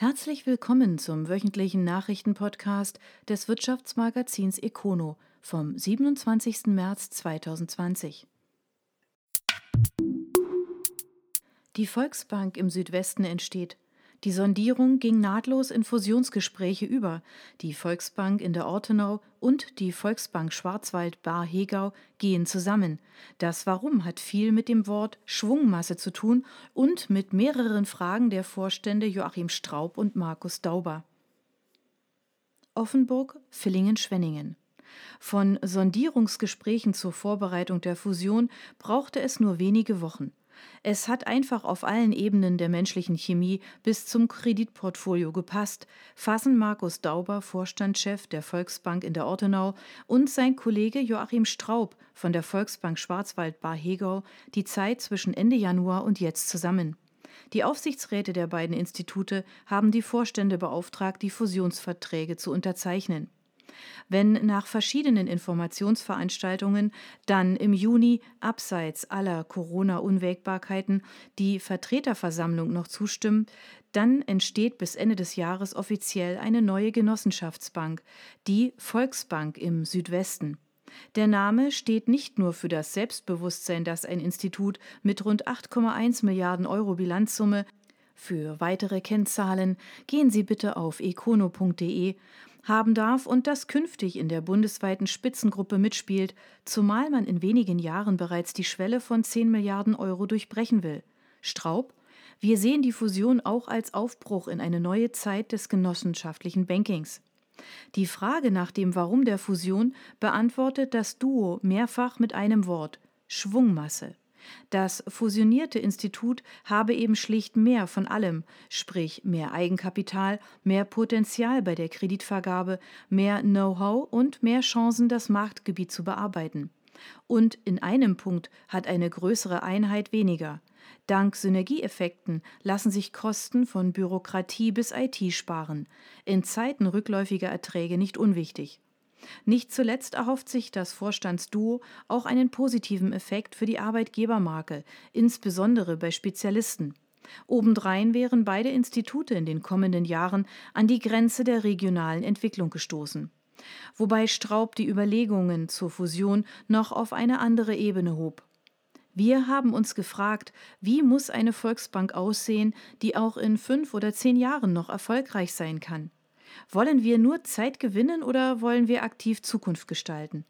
Herzlich willkommen zum wöchentlichen Nachrichtenpodcast des Wirtschaftsmagazins Econo vom 27. März 2020. Die Volksbank im Südwesten entsteht. Die Sondierung ging nahtlos in Fusionsgespräche über. Die Volksbank in der Ortenau und die Volksbank Schwarzwald-Bar-Hegau gehen zusammen. Das Warum hat viel mit dem Wort Schwungmasse zu tun und mit mehreren Fragen der Vorstände Joachim Straub und Markus Dauber. Offenburg, Villingen-Schwenningen. Von Sondierungsgesprächen zur Vorbereitung der Fusion brauchte es nur wenige Wochen. Es hat einfach auf allen Ebenen der menschlichen Chemie bis zum Kreditportfolio gepasst, fassen Markus Dauber, Vorstandschef der Volksbank in der Ortenau, und sein Kollege Joachim Straub von der Volksbank Schwarzwald-Bar-Hegau die Zeit zwischen Ende Januar und jetzt zusammen. Die Aufsichtsräte der beiden Institute haben die Vorstände beauftragt, die Fusionsverträge zu unterzeichnen. Wenn nach verschiedenen Informationsveranstaltungen dann im Juni abseits aller Corona-Unwägbarkeiten die Vertreterversammlung noch zustimmt, dann entsteht bis Ende des Jahres offiziell eine neue Genossenschaftsbank, die Volksbank im Südwesten. Der Name steht nicht nur für das Selbstbewusstsein, das ein Institut mit rund 8,1 Milliarden Euro Bilanzsumme für weitere Kennzahlen gehen Sie bitte auf econo.de haben darf und das künftig in der bundesweiten Spitzengruppe mitspielt, zumal man in wenigen Jahren bereits die Schwelle von 10 Milliarden Euro durchbrechen will. Straub, wir sehen die Fusion auch als Aufbruch in eine neue Zeit des genossenschaftlichen Bankings. Die Frage nach dem Warum der Fusion beantwortet das Duo mehrfach mit einem Wort Schwungmasse. Das fusionierte Institut habe eben schlicht mehr von allem, sprich mehr Eigenkapital, mehr Potenzial bei der Kreditvergabe, mehr Know-how und mehr Chancen, das Marktgebiet zu bearbeiten. Und in einem Punkt hat eine größere Einheit weniger. Dank Synergieeffekten lassen sich Kosten von Bürokratie bis IT sparen. In Zeiten rückläufiger Erträge nicht unwichtig. Nicht zuletzt erhofft sich das Vorstandsduo auch einen positiven Effekt für die Arbeitgebermarke, insbesondere bei Spezialisten. Obendrein wären beide Institute in den kommenden Jahren an die Grenze der regionalen Entwicklung gestoßen. Wobei Straub die Überlegungen zur Fusion noch auf eine andere Ebene hob. Wir haben uns gefragt, wie muss eine Volksbank aussehen, die auch in fünf oder zehn Jahren noch erfolgreich sein kann. Wollen wir nur Zeit gewinnen oder wollen wir aktiv Zukunft gestalten?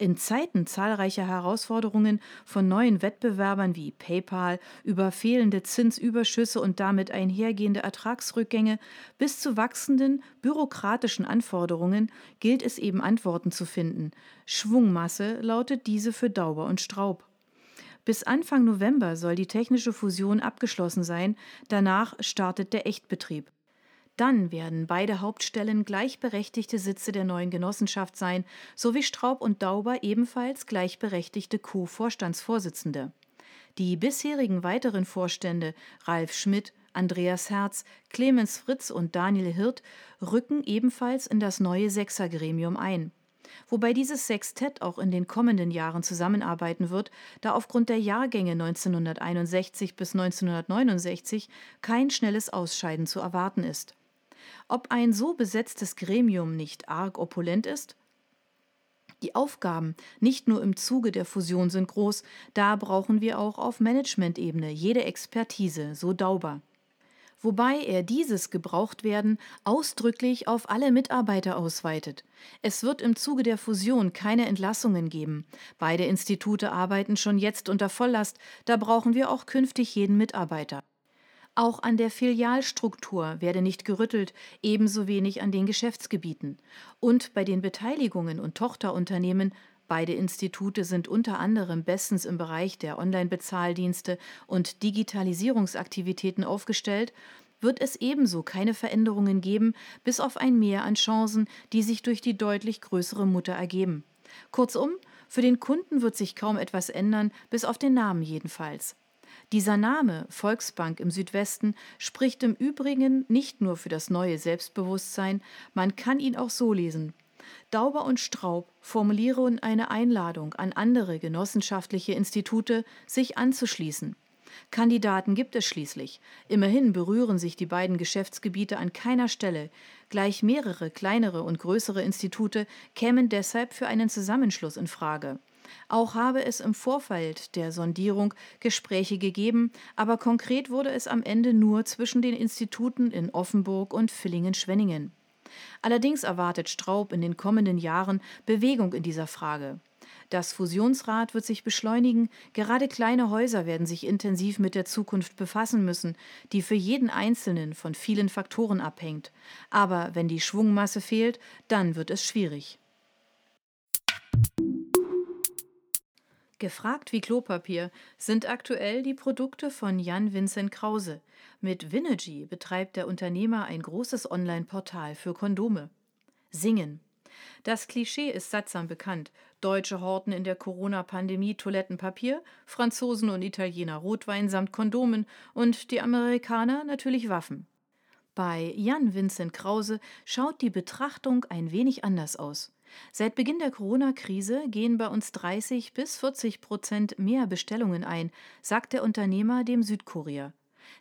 In Zeiten zahlreicher Herausforderungen von neuen Wettbewerbern wie PayPal über fehlende Zinsüberschüsse und damit einhergehende Ertragsrückgänge bis zu wachsenden bürokratischen Anforderungen gilt es eben Antworten zu finden. Schwungmasse lautet diese für Dauber und Straub. Bis Anfang November soll die technische Fusion abgeschlossen sein, danach startet der Echtbetrieb. Dann werden beide Hauptstellen gleichberechtigte Sitze der neuen Genossenschaft sein, sowie Straub und Dauber ebenfalls gleichberechtigte Co-Vorstandsvorsitzende. Die bisherigen weiteren Vorstände Ralf Schmidt, Andreas Herz, Clemens Fritz und Daniel Hirt rücken ebenfalls in das neue Sechsergremium ein. Wobei dieses Sextett auch in den kommenden Jahren zusammenarbeiten wird, da aufgrund der Jahrgänge 1961 bis 1969 kein schnelles Ausscheiden zu erwarten ist. Ob ein so besetztes Gremium nicht arg opulent ist? Die Aufgaben nicht nur im Zuge der Fusion sind groß, da brauchen wir auch auf Managementebene jede Expertise, so Dauber. Wobei er dieses Gebrauchtwerden ausdrücklich auf alle Mitarbeiter ausweitet. Es wird im Zuge der Fusion keine Entlassungen geben. Beide Institute arbeiten schon jetzt unter Volllast, da brauchen wir auch künftig jeden Mitarbeiter. Auch an der Filialstruktur werde nicht gerüttelt, ebenso wenig an den Geschäftsgebieten. Und bei den Beteiligungen und Tochterunternehmen Beide Institute sind unter anderem bestens im Bereich der Online-Bezahldienste und Digitalisierungsaktivitäten aufgestellt, wird es ebenso keine Veränderungen geben, bis auf ein Mehr an Chancen, die sich durch die deutlich größere Mutter ergeben. Kurzum, für den Kunden wird sich kaum etwas ändern, bis auf den Namen jedenfalls. Dieser Name Volksbank im Südwesten spricht im Übrigen nicht nur für das neue Selbstbewusstsein, man kann ihn auch so lesen. Dauber und Straub formulieren eine Einladung an andere genossenschaftliche Institute, sich anzuschließen. Kandidaten gibt es schließlich. Immerhin berühren sich die beiden Geschäftsgebiete an keiner Stelle. Gleich mehrere kleinere und größere Institute kämen deshalb für einen Zusammenschluss in Frage. Auch habe es im Vorfeld der Sondierung Gespräche gegeben, aber konkret wurde es am Ende nur zwischen den Instituten in Offenburg und Villingen-Schwenningen. Allerdings erwartet Straub in den kommenden Jahren Bewegung in dieser Frage. Das Fusionsrad wird sich beschleunigen, gerade kleine Häuser werden sich intensiv mit der Zukunft befassen müssen, die für jeden Einzelnen von vielen Faktoren abhängt. Aber wenn die Schwungmasse fehlt, dann wird es schwierig. Gefragt wie Klopapier sind aktuell die Produkte von Jan Vincent Krause. Mit Vinergy betreibt der Unternehmer ein großes Online-Portal für Kondome. Singen. Das Klischee ist sattsam bekannt. Deutsche horten in der Corona-Pandemie Toilettenpapier, Franzosen und Italiener Rotwein samt Kondomen und die Amerikaner natürlich Waffen. Bei Jan Vincent Krause schaut die Betrachtung ein wenig anders aus. Seit Beginn der Corona-Krise gehen bei uns 30 bis 40 Prozent mehr Bestellungen ein, sagt der Unternehmer dem Südkurier.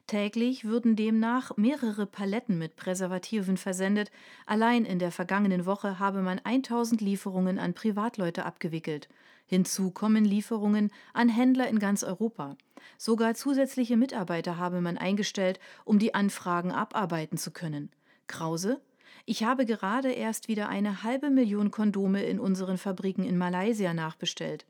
Täglich würden demnach mehrere Paletten mit Präservativen versendet. Allein in der vergangenen Woche habe man 1000 Lieferungen an Privatleute abgewickelt. Hinzu kommen Lieferungen an Händler in ganz Europa. Sogar zusätzliche Mitarbeiter habe man eingestellt, um die Anfragen abarbeiten zu können. Krause? Ich habe gerade erst wieder eine halbe Million Kondome in unseren Fabriken in Malaysia nachbestellt.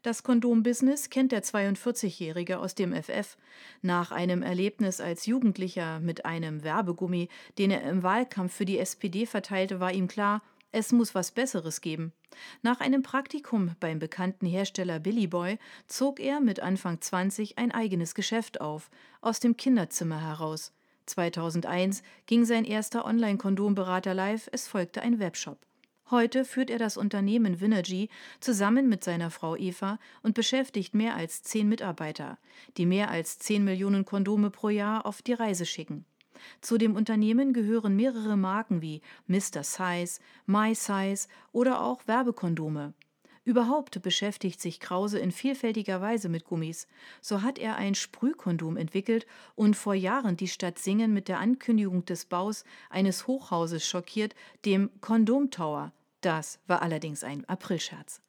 Das Kondombusiness kennt der 42-Jährige aus dem FF. Nach einem Erlebnis als Jugendlicher mit einem Werbegummi, den er im Wahlkampf für die SPD verteilte, war ihm klar, es muss was Besseres geben. Nach einem Praktikum beim bekannten Hersteller Billy Boy zog er mit Anfang 20 ein eigenes Geschäft auf, aus dem Kinderzimmer heraus. 2001 ging sein erster Online-Kondomberater live, es folgte ein Webshop. Heute führt er das Unternehmen Vinergy zusammen mit seiner Frau Eva und beschäftigt mehr als zehn Mitarbeiter, die mehr als zehn Millionen Kondome pro Jahr auf die Reise schicken. Zu dem Unternehmen gehören mehrere Marken wie Mr. Size, My Size oder auch Werbekondome. Überhaupt beschäftigt sich Krause in vielfältiger Weise mit Gummis. So hat er ein Sprühkondom entwickelt und vor Jahren die Stadt Singen mit der Ankündigung des Baus eines Hochhauses schockiert, dem Kondom Tower, das war allerdings ein Aprilscherz.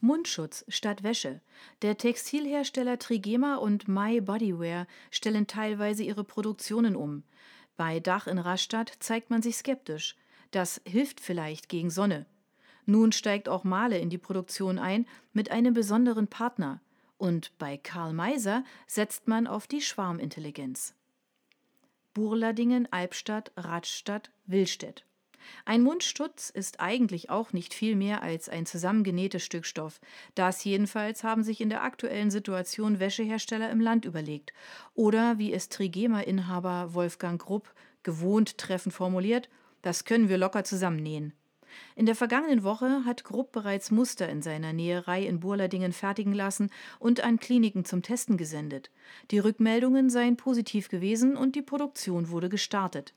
Mundschutz statt Wäsche. Der Textilhersteller Trigema und My Bodywear stellen teilweise ihre Produktionen um. Bei Dach in Rastatt zeigt man sich skeptisch. Das hilft vielleicht gegen Sonne. Nun steigt auch Male in die Produktion ein mit einem besonderen Partner. Und bei Karl Meiser setzt man auf die Schwarmintelligenz. Burladingen, Albstadt, Radstadt, Willstedt. Ein Mundstutz ist eigentlich auch nicht viel mehr als ein zusammengenähtes Stück Stoff. Das jedenfalls haben sich in der aktuellen Situation Wäschehersteller im Land überlegt. Oder wie es Trigema-Inhaber Wolfgang Grupp gewohnt treffend formuliert, das können wir locker zusammennähen. In der vergangenen Woche hat Grupp bereits Muster in seiner Näherei in Burladingen fertigen lassen und an Kliniken zum Testen gesendet. Die Rückmeldungen seien positiv gewesen und die Produktion wurde gestartet.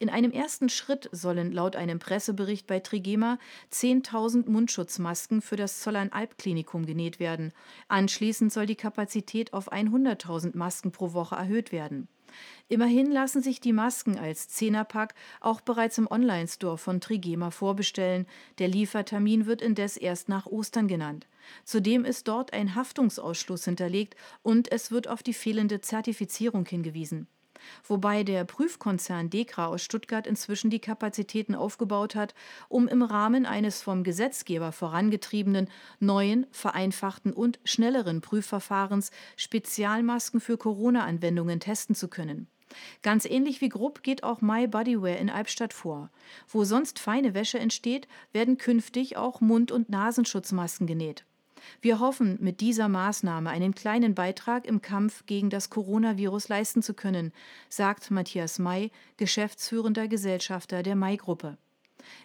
In einem ersten Schritt sollen laut einem Pressebericht bei Trigema 10.000 Mundschutzmasken für das Zollern-Alb-Klinikum genäht werden. Anschließend soll die Kapazität auf 100.000 Masken pro Woche erhöht werden. Immerhin lassen sich die Masken als Zehnerpack auch bereits im Online-Store von Trigema vorbestellen. Der Liefertermin wird indes erst nach Ostern genannt. Zudem ist dort ein Haftungsausschluss hinterlegt und es wird auf die fehlende Zertifizierung hingewiesen. Wobei der Prüfkonzern Dekra aus Stuttgart inzwischen die Kapazitäten aufgebaut hat, um im Rahmen eines vom Gesetzgeber vorangetriebenen, neuen, vereinfachten und schnelleren Prüfverfahrens Spezialmasken für Corona-Anwendungen testen zu können. Ganz ähnlich wie Grupp geht auch My Bodywear in Albstadt vor. Wo sonst feine Wäsche entsteht, werden künftig auch Mund- und Nasenschutzmasken genäht. Wir hoffen, mit dieser Maßnahme einen kleinen Beitrag im Kampf gegen das Coronavirus leisten zu können, sagt Matthias May, geschäftsführender Gesellschafter der May-Gruppe.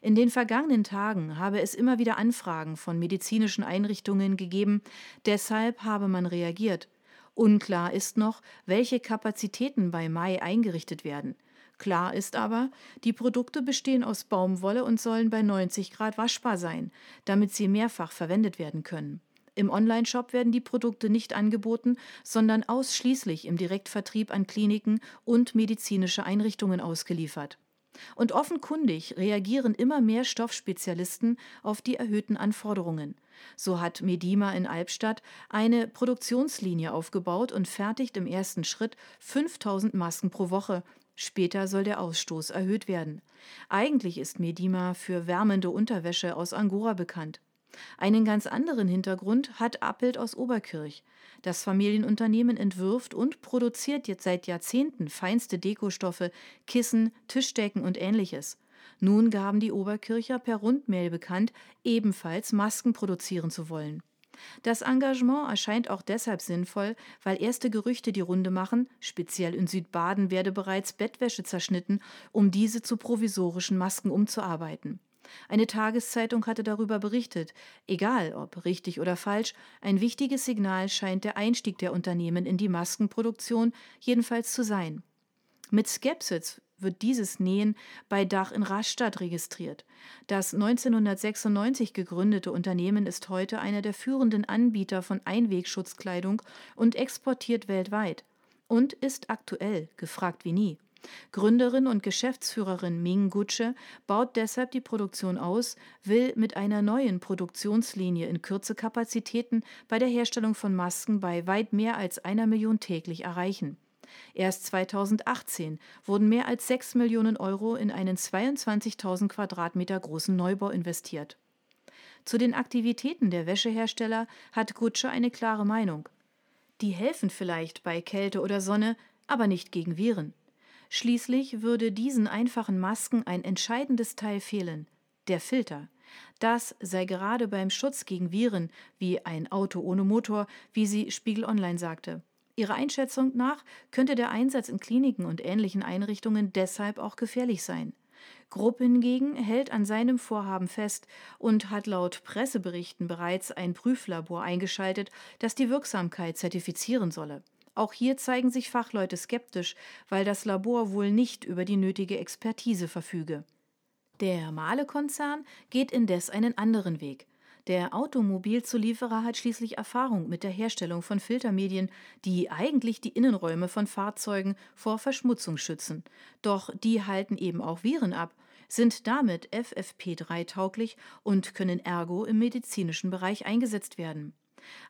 In den vergangenen Tagen habe es immer wieder Anfragen von medizinischen Einrichtungen gegeben, deshalb habe man reagiert. Unklar ist noch, welche Kapazitäten bei Mai eingerichtet werden. Klar ist aber, die Produkte bestehen aus Baumwolle und sollen bei 90 Grad waschbar sein, damit sie mehrfach verwendet werden können. Im Onlineshop werden die Produkte nicht angeboten, sondern ausschließlich im Direktvertrieb an Kliniken und medizinische Einrichtungen ausgeliefert. Und offenkundig reagieren immer mehr Stoffspezialisten auf die erhöhten Anforderungen. So hat Medima in Albstadt eine Produktionslinie aufgebaut und fertigt im ersten Schritt 5000 Masken pro Woche. Später soll der Ausstoß erhöht werden. Eigentlich ist Medima für wärmende Unterwäsche aus Angora bekannt. Einen ganz anderen Hintergrund hat Appelt aus Oberkirch. Das Familienunternehmen entwirft und produziert jetzt seit Jahrzehnten feinste Dekostoffe, Kissen, Tischdecken und ähnliches. Nun gaben die Oberkircher per Rundmail bekannt, ebenfalls Masken produzieren zu wollen. Das Engagement erscheint auch deshalb sinnvoll, weil erste Gerüchte die Runde machen, speziell in Südbaden werde bereits Bettwäsche zerschnitten, um diese zu provisorischen Masken umzuarbeiten. Eine Tageszeitung hatte darüber berichtet. Egal, ob richtig oder falsch, ein wichtiges Signal scheint der Einstieg der Unternehmen in die Maskenproduktion jedenfalls zu sein. Mit Skepsis wird dieses Nähen bei Dach in Rastatt registriert. Das 1996 gegründete Unternehmen ist heute einer der führenden Anbieter von Einwegschutzkleidung und exportiert weltweit und ist aktuell gefragt wie nie. Gründerin und Geschäftsführerin Ming Gutsche baut deshalb die Produktion aus, will mit einer neuen Produktionslinie in Kürze Kapazitäten bei der Herstellung von Masken bei weit mehr als einer Million täglich erreichen. Erst 2018 wurden mehr als 6 Millionen Euro in einen 22.000 Quadratmeter großen Neubau investiert. Zu den Aktivitäten der Wäschehersteller hat Gutsche eine klare Meinung. Die helfen vielleicht bei Kälte oder Sonne, aber nicht gegen Viren. Schließlich würde diesen einfachen Masken ein entscheidendes Teil fehlen, der Filter. Das sei gerade beim Schutz gegen Viren wie ein Auto ohne Motor, wie sie Spiegel Online sagte. Ihrer Einschätzung nach könnte der Einsatz in Kliniken und ähnlichen Einrichtungen deshalb auch gefährlich sein. Grupp hingegen hält an seinem Vorhaben fest und hat laut Presseberichten bereits ein Prüflabor eingeschaltet, das die Wirksamkeit zertifizieren solle. Auch hier zeigen sich Fachleute skeptisch, weil das Labor wohl nicht über die nötige Expertise verfüge. Der Mahle-Konzern geht indes einen anderen Weg. Der Automobilzulieferer hat schließlich Erfahrung mit der Herstellung von Filtermedien, die eigentlich die Innenräume von Fahrzeugen vor Verschmutzung schützen. Doch die halten eben auch Viren ab, sind damit FFP3 tauglich und können ergo im medizinischen Bereich eingesetzt werden.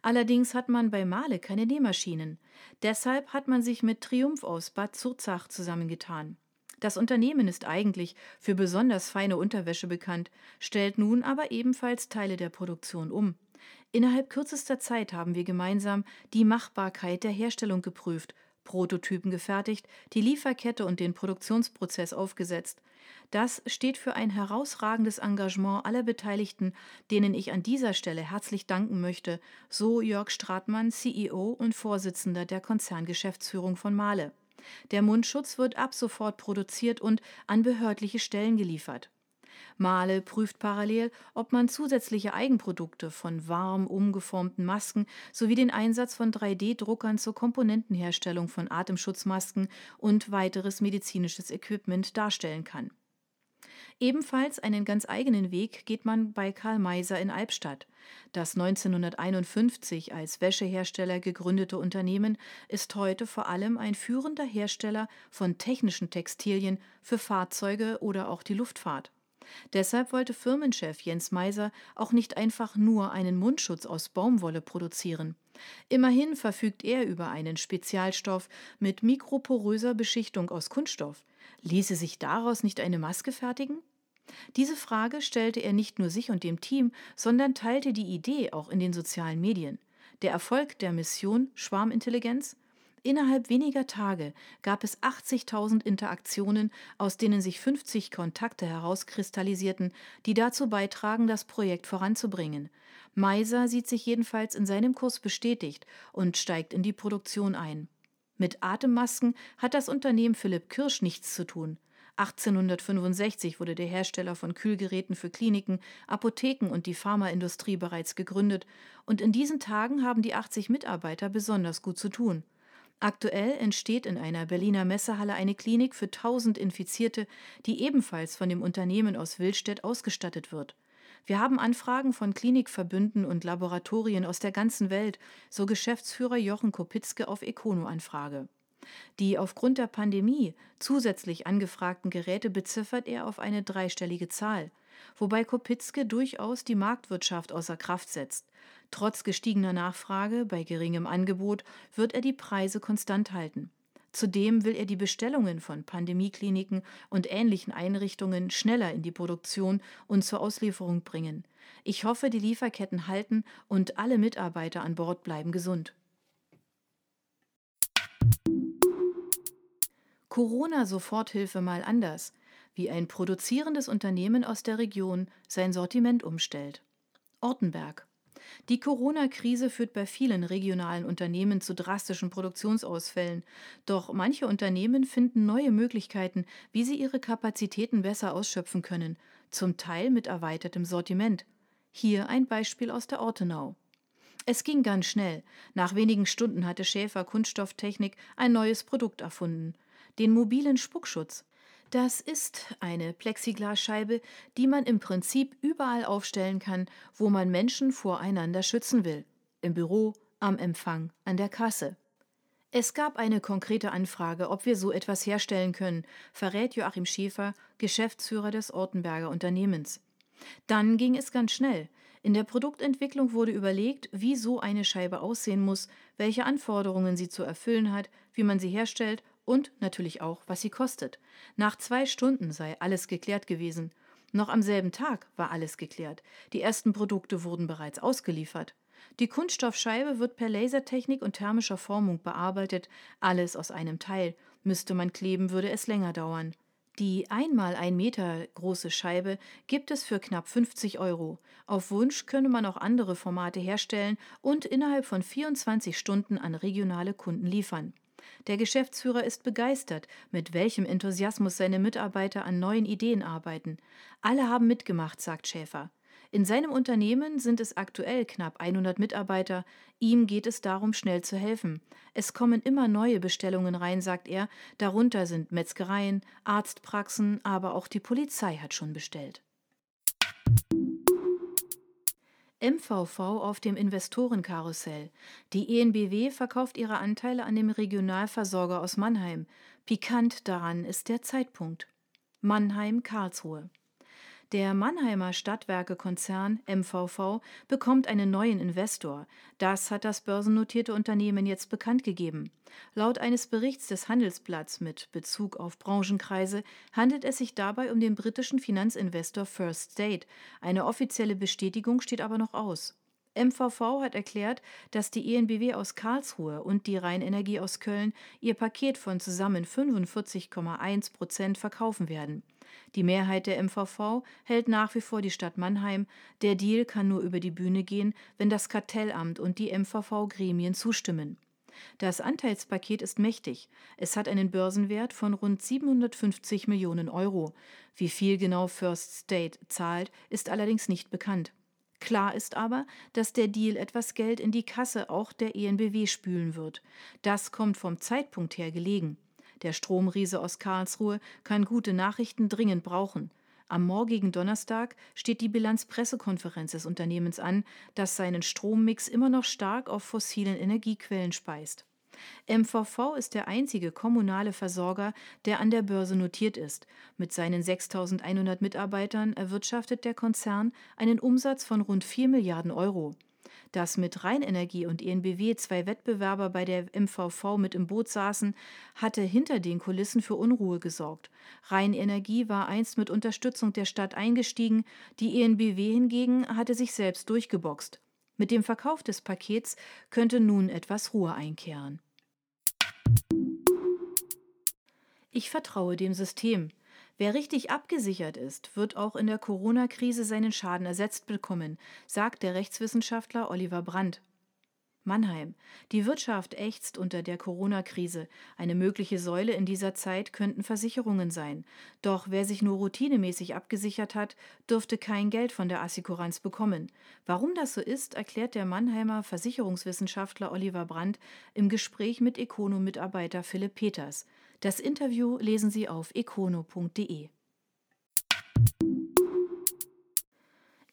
Allerdings hat man bei Male keine Nähmaschinen. Deshalb hat man sich mit Triumph aus Bad Zurzach zusammengetan. Das Unternehmen ist eigentlich für besonders feine Unterwäsche bekannt, stellt nun aber ebenfalls Teile der Produktion um. Innerhalb kürzester Zeit haben wir gemeinsam die Machbarkeit der Herstellung geprüft Prototypen gefertigt, die Lieferkette und den Produktionsprozess aufgesetzt. Das steht für ein herausragendes Engagement aller Beteiligten, denen ich an dieser Stelle herzlich danken möchte, so Jörg Stratmann, CEO und Vorsitzender der Konzerngeschäftsführung von Mahle. Der Mundschutz wird ab sofort produziert und an behördliche Stellen geliefert. Mahle prüft parallel, ob man zusätzliche Eigenprodukte von warm umgeformten Masken sowie den Einsatz von 3D-Druckern zur Komponentenherstellung von Atemschutzmasken und weiteres medizinisches Equipment darstellen kann. Ebenfalls einen ganz eigenen Weg geht man bei Karl Meiser in Albstadt. Das 1951 als Wäschehersteller gegründete Unternehmen ist heute vor allem ein führender Hersteller von technischen Textilien für Fahrzeuge oder auch die Luftfahrt. Deshalb wollte Firmenchef Jens Meiser auch nicht einfach nur einen Mundschutz aus Baumwolle produzieren. Immerhin verfügt er über einen Spezialstoff mit mikroporöser Beschichtung aus Kunststoff. Ließe sich daraus nicht eine Maske fertigen? Diese Frage stellte er nicht nur sich und dem Team, sondern teilte die Idee auch in den sozialen Medien. Der Erfolg der Mission Schwarmintelligenz Innerhalb weniger Tage gab es 80.000 Interaktionen, aus denen sich 50 Kontakte herauskristallisierten, die dazu beitragen, das Projekt voranzubringen. Meiser sieht sich jedenfalls in seinem Kurs bestätigt und steigt in die Produktion ein. Mit Atemmasken hat das Unternehmen Philipp Kirsch nichts zu tun. 1865 wurde der Hersteller von Kühlgeräten für Kliniken, Apotheken und die Pharmaindustrie bereits gegründet, und in diesen Tagen haben die 80 Mitarbeiter besonders gut zu tun. Aktuell entsteht in einer Berliner Messehalle eine Klinik für 1000 Infizierte, die ebenfalls von dem Unternehmen aus Willstedt ausgestattet wird. Wir haben Anfragen von Klinikverbünden und Laboratorien aus der ganzen Welt, so Geschäftsführer Jochen Kopitzke auf Econo-Anfrage. Die aufgrund der Pandemie zusätzlich angefragten Geräte beziffert er auf eine dreistellige Zahl, wobei Kopitzke durchaus die Marktwirtschaft außer Kraft setzt. Trotz gestiegener Nachfrage bei geringem Angebot wird er die Preise konstant halten. Zudem will er die Bestellungen von Pandemiekliniken und ähnlichen Einrichtungen schneller in die Produktion und zur Auslieferung bringen. Ich hoffe, die Lieferketten halten und alle Mitarbeiter an Bord bleiben gesund. Corona-Soforthilfe mal anders, wie ein produzierendes Unternehmen aus der Region sein Sortiment umstellt. Ortenberg die Corona-Krise führt bei vielen regionalen Unternehmen zu drastischen Produktionsausfällen. Doch manche Unternehmen finden neue Möglichkeiten, wie sie ihre Kapazitäten besser ausschöpfen können, zum Teil mit erweitertem Sortiment. Hier ein Beispiel aus der Ortenau. Es ging ganz schnell. Nach wenigen Stunden hatte Schäfer Kunststofftechnik ein neues Produkt erfunden. Den mobilen Spuckschutz. Das ist eine Plexiglasscheibe, die man im Prinzip überall aufstellen kann, wo man Menschen voreinander schützen will. Im Büro, am Empfang, an der Kasse. Es gab eine konkrete Anfrage, ob wir so etwas herstellen können, verrät Joachim Schäfer, Geschäftsführer des Ortenberger Unternehmens. Dann ging es ganz schnell. In der Produktentwicklung wurde überlegt, wie so eine Scheibe aussehen muss, welche Anforderungen sie zu erfüllen hat, wie man sie herstellt und natürlich auch, was sie kostet. Nach zwei Stunden sei alles geklärt gewesen. Noch am selben Tag war alles geklärt. Die ersten Produkte wurden bereits ausgeliefert. Die Kunststoffscheibe wird per Lasertechnik und thermischer Formung bearbeitet, alles aus einem Teil. Müsste man kleben, würde es länger dauern. Die einmal ein Meter große Scheibe gibt es für knapp 50 Euro. Auf Wunsch könne man auch andere Formate herstellen und innerhalb von 24 Stunden an regionale Kunden liefern. Der Geschäftsführer ist begeistert, mit welchem Enthusiasmus seine Mitarbeiter an neuen Ideen arbeiten. Alle haben mitgemacht, sagt Schäfer. In seinem Unternehmen sind es aktuell knapp 100 Mitarbeiter. Ihm geht es darum, schnell zu helfen. Es kommen immer neue Bestellungen rein, sagt er. Darunter sind Metzgereien, Arztpraxen, aber auch die Polizei hat schon bestellt. MVV auf dem Investorenkarussell. Die ENBW verkauft ihre Anteile an dem Regionalversorger aus Mannheim. Pikant daran ist der Zeitpunkt. Mannheim-Karlsruhe. Der Mannheimer Stadtwerke-Konzern MVV bekommt einen neuen Investor. Das hat das börsennotierte Unternehmen jetzt bekannt gegeben. Laut eines Berichts des Handelsblatts mit Bezug auf Branchenkreise handelt es sich dabei um den britischen Finanzinvestor First State. Eine offizielle Bestätigung steht aber noch aus. MVV hat erklärt, dass die ENBW aus Karlsruhe und die Rheinenergie aus Köln ihr Paket von zusammen 45,1 Prozent verkaufen werden. Die Mehrheit der MVV hält nach wie vor die Stadt Mannheim. Der Deal kann nur über die Bühne gehen, wenn das Kartellamt und die MVV-Gremien zustimmen. Das Anteilspaket ist mächtig. Es hat einen Börsenwert von rund 750 Millionen Euro. Wie viel genau First State zahlt, ist allerdings nicht bekannt. Klar ist aber, dass der Deal etwas Geld in die Kasse auch der ENBW spülen wird. Das kommt vom Zeitpunkt her gelegen. Der Stromriese aus Karlsruhe kann gute Nachrichten dringend brauchen. Am morgigen Donnerstag steht die Bilanzpressekonferenz des Unternehmens an, das seinen Strommix immer noch stark auf fossilen Energiequellen speist. MVV ist der einzige kommunale Versorger, der an der Börse notiert ist. Mit seinen 6100 Mitarbeitern erwirtschaftet der Konzern einen Umsatz von rund 4 Milliarden Euro. Dass mit Rheinenergie und ENBW zwei Wettbewerber bei der MVV mit im Boot saßen, hatte hinter den Kulissen für Unruhe gesorgt. Rheinenergie war einst mit Unterstützung der Stadt eingestiegen, die ENBW hingegen hatte sich selbst durchgeboxt. Mit dem Verkauf des Pakets könnte nun etwas Ruhe einkehren. Ich vertraue dem System. Wer richtig abgesichert ist, wird auch in der Corona-Krise seinen Schaden ersetzt bekommen, sagt der Rechtswissenschaftler Oliver Brandt. Mannheim. Die Wirtschaft ächzt unter der Corona-Krise. Eine mögliche Säule in dieser Zeit könnten Versicherungen sein. Doch wer sich nur routinemäßig abgesichert hat, dürfte kein Geld von der Assikuranz bekommen. Warum das so ist, erklärt der Mannheimer Versicherungswissenschaftler Oliver Brandt im Gespräch mit Econo-Mitarbeiter Philipp Peters. Das Interview lesen Sie auf econo.de.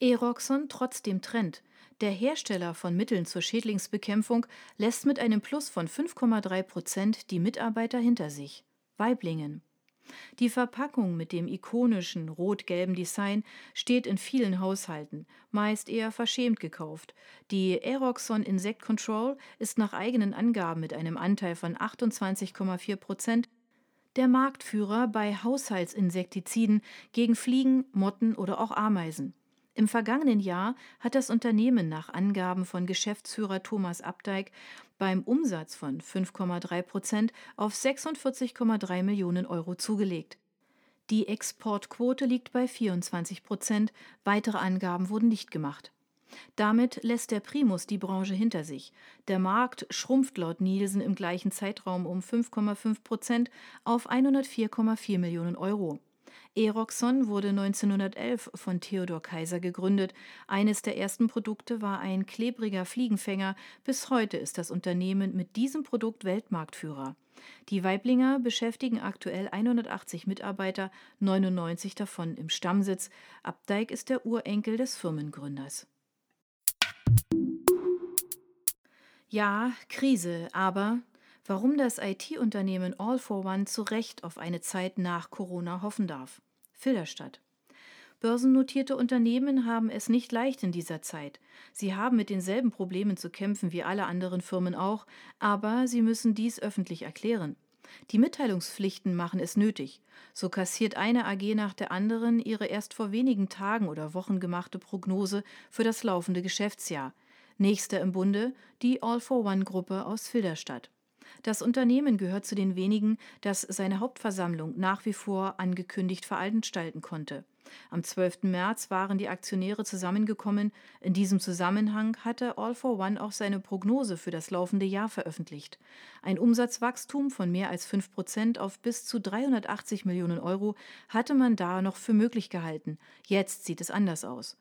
Eroxon trotzdem Trend. Der Hersteller von Mitteln zur Schädlingsbekämpfung lässt mit einem Plus von 5,3 Prozent die Mitarbeiter hinter sich. Weiblingen. Die Verpackung mit dem ikonischen rot-gelben Design steht in vielen Haushalten, meist eher verschämt gekauft. Die Aeroxon Insect Control ist nach eigenen Angaben mit einem Anteil von 28,4 Prozent der Marktführer bei Haushaltsinsektiziden gegen Fliegen, Motten oder auch Ameisen. Im vergangenen Jahr hat das Unternehmen nach Angaben von Geschäftsführer Thomas Abdeig beim Umsatz von 5,3 Prozent auf 46,3 Millionen Euro zugelegt. Die Exportquote liegt bei 24 Prozent, weitere Angaben wurden nicht gemacht. Damit lässt der Primus die Branche hinter sich. Der Markt schrumpft laut Nielsen im gleichen Zeitraum um 5,5 Prozent auf 104,4 Millionen Euro. Eroxon wurde 1911 von Theodor Kaiser gegründet. Eines der ersten Produkte war ein klebriger Fliegenfänger. Bis heute ist das Unternehmen mit diesem Produkt Weltmarktführer. Die Weiblinger beschäftigen aktuell 180 Mitarbeiter, 99 davon im Stammsitz. Abdeig ist der Urenkel des Firmengründers. Ja, Krise, aber warum das IT-Unternehmen All for One zu Recht auf eine Zeit nach Corona hoffen darf. Filderstadt. Börsennotierte Unternehmen haben es nicht leicht in dieser Zeit. Sie haben mit denselben Problemen zu kämpfen wie alle anderen Firmen auch, aber sie müssen dies öffentlich erklären. Die Mitteilungspflichten machen es nötig. So kassiert eine AG nach der anderen ihre erst vor wenigen Tagen oder Wochen gemachte Prognose für das laufende Geschäftsjahr. Nächster im Bunde die All for One Gruppe aus Filderstadt. Das Unternehmen gehört zu den wenigen, das seine Hauptversammlung nach wie vor angekündigt veranstalten konnte. Am 12. März waren die Aktionäre zusammengekommen. In diesem Zusammenhang hatte All for One auch seine Prognose für das laufende Jahr veröffentlicht. Ein Umsatzwachstum von mehr als 5 Prozent auf bis zu 380 Millionen Euro hatte man da noch für möglich gehalten. Jetzt sieht es anders aus.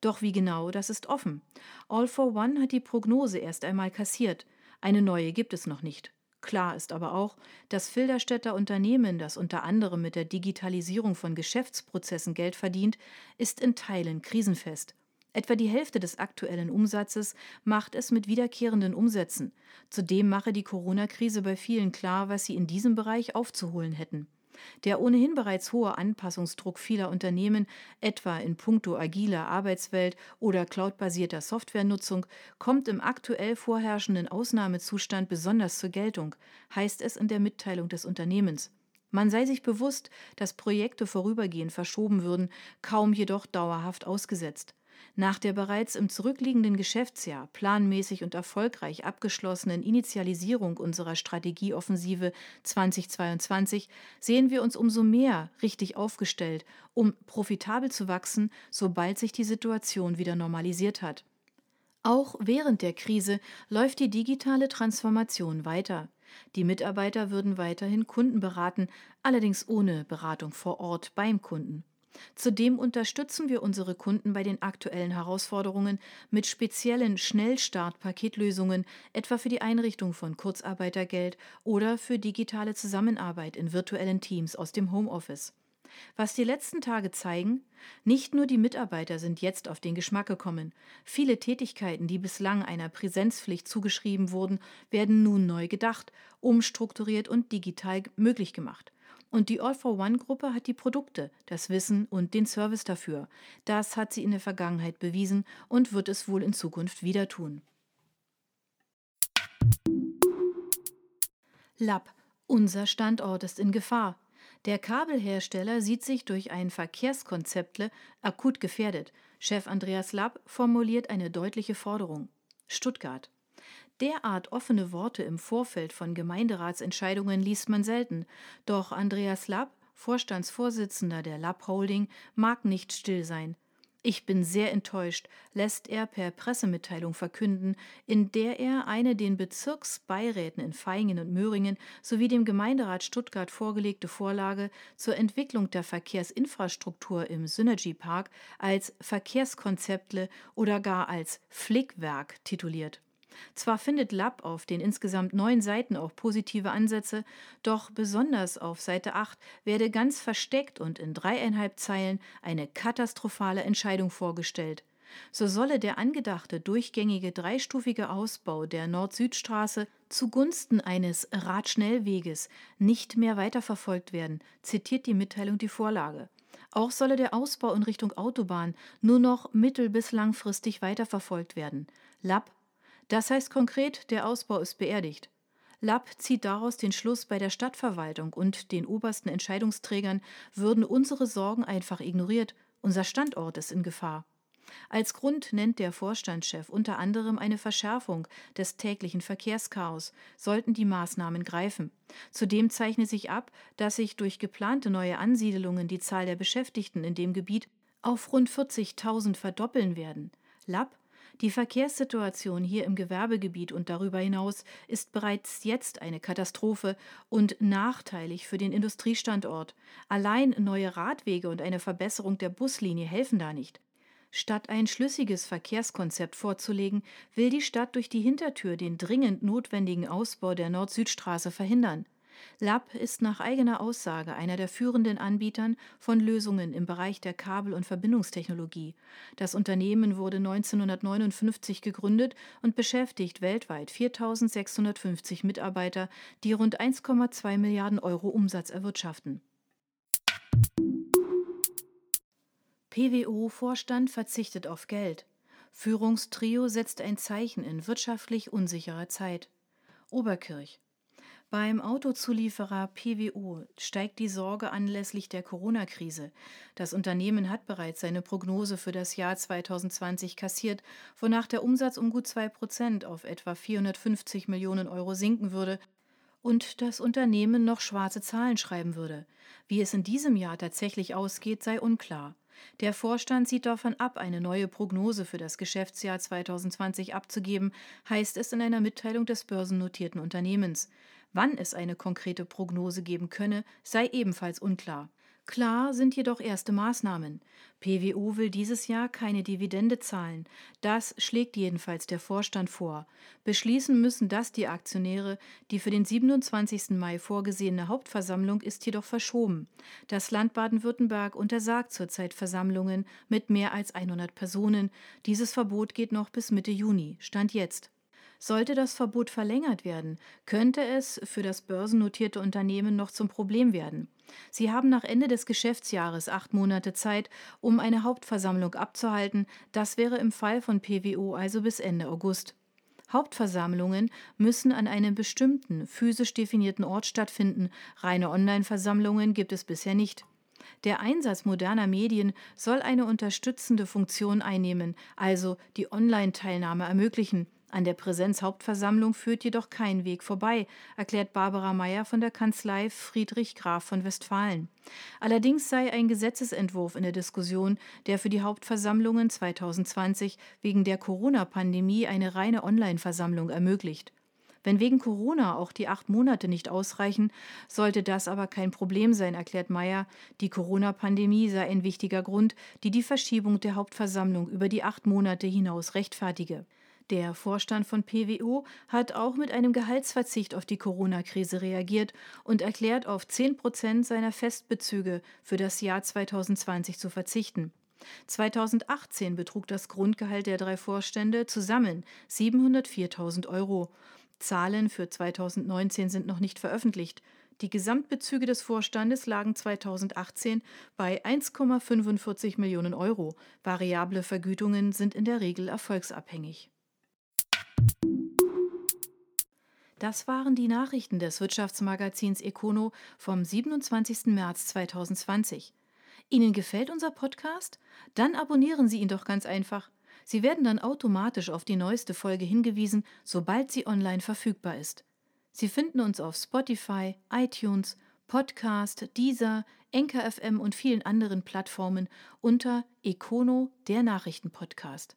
Doch wie genau, das ist offen. All for One hat die Prognose erst einmal kassiert. Eine neue gibt es noch nicht. Klar ist aber auch, das Filderstädter Unternehmen, das unter anderem mit der Digitalisierung von Geschäftsprozessen Geld verdient, ist in Teilen krisenfest. Etwa die Hälfte des aktuellen Umsatzes macht es mit wiederkehrenden Umsätzen. Zudem mache die Corona-Krise bei vielen klar, was sie in diesem Bereich aufzuholen hätten. Der ohnehin bereits hohe Anpassungsdruck vieler Unternehmen, etwa in puncto agiler Arbeitswelt oder cloudbasierter Softwarenutzung, kommt im aktuell vorherrschenden Ausnahmezustand besonders zur Geltung, heißt es in der Mitteilung des Unternehmens. Man sei sich bewusst, dass Projekte vorübergehend verschoben würden, kaum jedoch dauerhaft ausgesetzt. Nach der bereits im zurückliegenden Geschäftsjahr planmäßig und erfolgreich abgeschlossenen Initialisierung unserer Strategieoffensive 2022 sehen wir uns umso mehr richtig aufgestellt, um profitabel zu wachsen, sobald sich die Situation wieder normalisiert hat. Auch während der Krise läuft die digitale Transformation weiter. Die Mitarbeiter würden weiterhin Kunden beraten, allerdings ohne Beratung vor Ort beim Kunden. Zudem unterstützen wir unsere Kunden bei den aktuellen Herausforderungen mit speziellen Schnellstart-Paketlösungen, etwa für die Einrichtung von Kurzarbeitergeld oder für digitale Zusammenarbeit in virtuellen Teams aus dem Homeoffice. Was die letzten Tage zeigen, nicht nur die Mitarbeiter sind jetzt auf den Geschmack gekommen. Viele Tätigkeiten, die bislang einer Präsenzpflicht zugeschrieben wurden, werden nun neu gedacht, umstrukturiert und digital möglich gemacht. Und die All-for-One-Gruppe hat die Produkte, das Wissen und den Service dafür. Das hat sie in der Vergangenheit bewiesen und wird es wohl in Zukunft wieder tun. Lab. Unser Standort ist in Gefahr. Der Kabelhersteller sieht sich durch ein Verkehrskonzeptle akut gefährdet. Chef Andreas Lapp formuliert eine deutliche Forderung. Stuttgart. Derart offene Worte im Vorfeld von Gemeinderatsentscheidungen liest man selten. Doch Andreas Lapp, Vorstandsvorsitzender der Lapp Holding, mag nicht still sein. Ich bin sehr enttäuscht, lässt er per Pressemitteilung verkünden, in der er eine den Bezirksbeiräten in Vaihingen und Möhringen sowie dem Gemeinderat Stuttgart vorgelegte Vorlage zur Entwicklung der Verkehrsinfrastruktur im Synergy Park als Verkehrskonzeptle oder gar als Flickwerk tituliert. Zwar findet Lapp auf den insgesamt neun Seiten auch positive Ansätze, doch besonders auf Seite 8 werde ganz versteckt und in dreieinhalb Zeilen eine katastrophale Entscheidung vorgestellt. So solle der angedachte durchgängige dreistufige Ausbau der Nord-Süd-Straße zugunsten eines Radschnellweges nicht mehr weiterverfolgt werden, zitiert die Mitteilung die Vorlage. Auch solle der Ausbau in Richtung Autobahn nur noch mittel- bis langfristig weiterverfolgt werden. Lapp das heißt konkret, der Ausbau ist beerdigt. Lapp zieht daraus den Schluss, bei der Stadtverwaltung und den obersten Entscheidungsträgern würden unsere Sorgen einfach ignoriert. Unser Standort ist in Gefahr. Als Grund nennt der Vorstandschef unter anderem eine Verschärfung des täglichen Verkehrschaos, sollten die Maßnahmen greifen. Zudem zeichne sich ab, dass sich durch geplante neue Ansiedelungen die Zahl der Beschäftigten in dem Gebiet auf rund 40.000 verdoppeln werden. Lapp die Verkehrssituation hier im Gewerbegebiet und darüber hinaus ist bereits jetzt eine Katastrophe und nachteilig für den Industriestandort. Allein neue Radwege und eine Verbesserung der Buslinie helfen da nicht. Statt ein schlüssiges Verkehrskonzept vorzulegen, will die Stadt durch die Hintertür den dringend notwendigen Ausbau der Nord-Süd-Straße verhindern. Lapp ist nach eigener Aussage einer der führenden Anbietern von Lösungen im Bereich der Kabel- und Verbindungstechnologie. Das Unternehmen wurde 1959 gegründet und beschäftigt weltweit 4650 Mitarbeiter, die rund 1,2 Milliarden Euro Umsatz erwirtschaften. PWO-Vorstand verzichtet auf Geld. Führungstrio setzt ein Zeichen in wirtschaftlich unsicherer Zeit. Oberkirch. Beim Autozulieferer PWO steigt die Sorge anlässlich der Corona-Krise. Das Unternehmen hat bereits seine Prognose für das Jahr 2020 kassiert, wonach der Umsatz um gut 2 Prozent auf etwa 450 Millionen Euro sinken würde und das Unternehmen noch schwarze Zahlen schreiben würde. Wie es in diesem Jahr tatsächlich ausgeht, sei unklar. Der Vorstand sieht davon ab, eine neue Prognose für das Geschäftsjahr 2020 abzugeben, heißt es in einer Mitteilung des börsennotierten Unternehmens. Wann es eine konkrete Prognose geben könne, sei ebenfalls unklar. Klar sind jedoch erste Maßnahmen. PWO will dieses Jahr keine Dividende zahlen. Das schlägt jedenfalls der Vorstand vor. Beschließen müssen das die Aktionäre. Die für den 27. Mai vorgesehene Hauptversammlung ist jedoch verschoben. Das Land Baden-Württemberg untersagt zurzeit Versammlungen mit mehr als 100 Personen. Dieses Verbot geht noch bis Mitte Juni. Stand jetzt. Sollte das Verbot verlängert werden, könnte es für das börsennotierte Unternehmen noch zum Problem werden. Sie haben nach Ende des Geschäftsjahres acht Monate Zeit, um eine Hauptversammlung abzuhalten. Das wäre im Fall von PWO also bis Ende August. Hauptversammlungen müssen an einem bestimmten physisch definierten Ort stattfinden. Reine Online-Versammlungen gibt es bisher nicht. Der Einsatz moderner Medien soll eine unterstützende Funktion einnehmen, also die Online-Teilnahme ermöglichen. An der Präsenzhauptversammlung führt jedoch kein Weg vorbei, erklärt Barbara Meyer von der Kanzlei Friedrich Graf von Westfalen. Allerdings sei ein Gesetzesentwurf in der Diskussion, der für die Hauptversammlungen 2020 wegen der Corona-Pandemie eine reine Online-Versammlung ermöglicht. Wenn wegen Corona auch die acht Monate nicht ausreichen, sollte das aber kein Problem sein, erklärt Meyer. Die Corona-Pandemie sei ein wichtiger Grund, die die Verschiebung der Hauptversammlung über die acht Monate hinaus rechtfertige. Der Vorstand von PWO hat auch mit einem Gehaltsverzicht auf die Corona-Krise reagiert und erklärt, auf 10 Prozent seiner Festbezüge für das Jahr 2020 zu verzichten. 2018 betrug das Grundgehalt der drei Vorstände zusammen 704.000 Euro. Zahlen für 2019 sind noch nicht veröffentlicht. Die Gesamtbezüge des Vorstandes lagen 2018 bei 1,45 Millionen Euro. Variable Vergütungen sind in der Regel erfolgsabhängig. Das waren die Nachrichten des Wirtschaftsmagazins Econo vom 27. März 2020. Ihnen gefällt unser Podcast? Dann abonnieren Sie ihn doch ganz einfach. Sie werden dann automatisch auf die neueste Folge hingewiesen, sobald sie online verfügbar ist. Sie finden uns auf Spotify, iTunes, Podcast, Deezer, Enker FM und vielen anderen Plattformen unter Econo, der Nachrichtenpodcast.